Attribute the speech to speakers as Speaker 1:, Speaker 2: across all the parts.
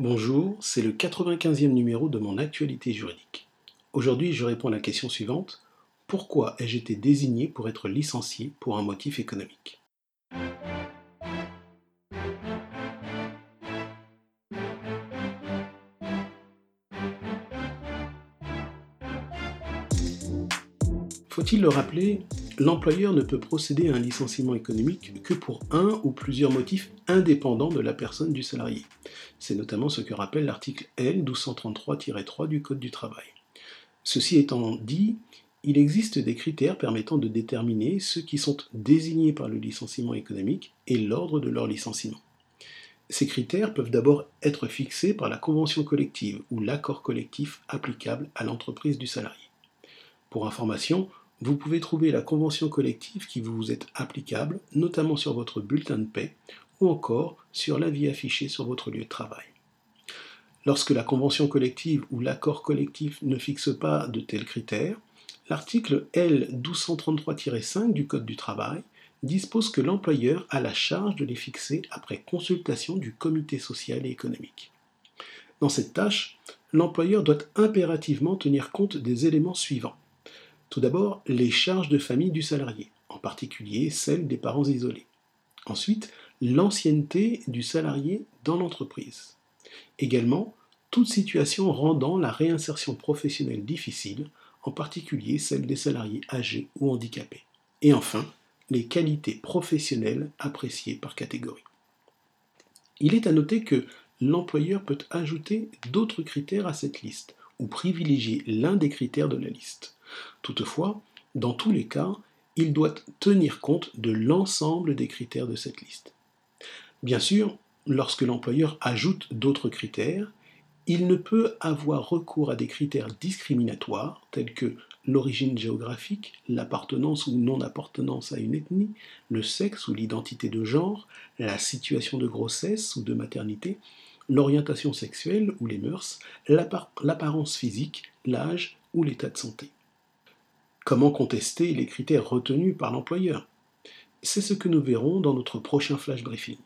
Speaker 1: Bonjour, c'est le 95e numéro de mon actualité juridique. Aujourd'hui, je réponds à la question suivante. Pourquoi ai-je été désigné pour être licencié pour un motif économique? Faut-il le rappeler, l'employeur ne peut procéder à un licenciement économique que pour un ou plusieurs motifs indépendants de la personne du salarié. C'est notamment ce que rappelle l'article L 1233-3 du Code du travail. Ceci étant dit, il existe des critères permettant de déterminer ceux qui sont désignés par le licenciement économique et l'ordre de leur licenciement. Ces critères peuvent d'abord être fixés par la convention collective ou l'accord collectif applicable à l'entreprise du salarié. Pour information, vous pouvez trouver la convention collective qui vous est applicable, notamment sur votre bulletin de paie ou encore sur l'avis affiché sur votre lieu de travail. Lorsque la convention collective ou l'accord collectif ne fixe pas de tels critères, l'article L 1233-5 du Code du travail dispose que l'employeur a la charge de les fixer après consultation du comité social et économique. Dans cette tâche, l'employeur doit impérativement tenir compte des éléments suivants. Tout d'abord, les charges de famille du salarié, en particulier celles des parents isolés. Ensuite, l'ancienneté du salarié dans l'entreprise. Également, toute situation rendant la réinsertion professionnelle difficile, en particulier celle des salariés âgés ou handicapés. Et enfin, les qualités professionnelles appréciées par catégorie. Il est à noter que l'employeur peut ajouter d'autres critères à cette liste ou privilégier l'un des critères de la liste. Toutefois, dans tous les cas, il doit tenir compte de l'ensemble des critères de cette liste. Bien sûr, lorsque l'employeur ajoute d'autres critères, il ne peut avoir recours à des critères discriminatoires tels que l'origine géographique, l'appartenance ou non-appartenance à une ethnie, le sexe ou l'identité de genre, la situation de grossesse ou de maternité, l'orientation sexuelle ou les mœurs, l'apparence physique, l'âge ou l'état de santé. Comment contester les critères retenus par l'employeur C'est ce que nous verrons dans notre prochain flash briefing.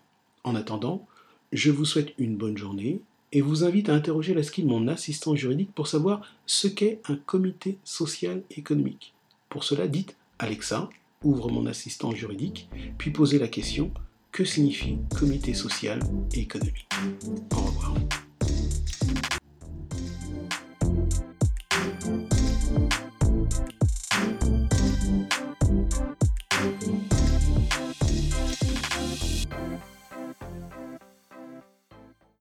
Speaker 1: En attendant, je vous souhaite une bonne journée et vous invite à interroger la skill mon assistant juridique pour savoir ce qu'est un comité social et économique. Pour cela, dites Alexa, ouvre mon assistant juridique, puis posez la question que signifie comité social et économique? Au revoir.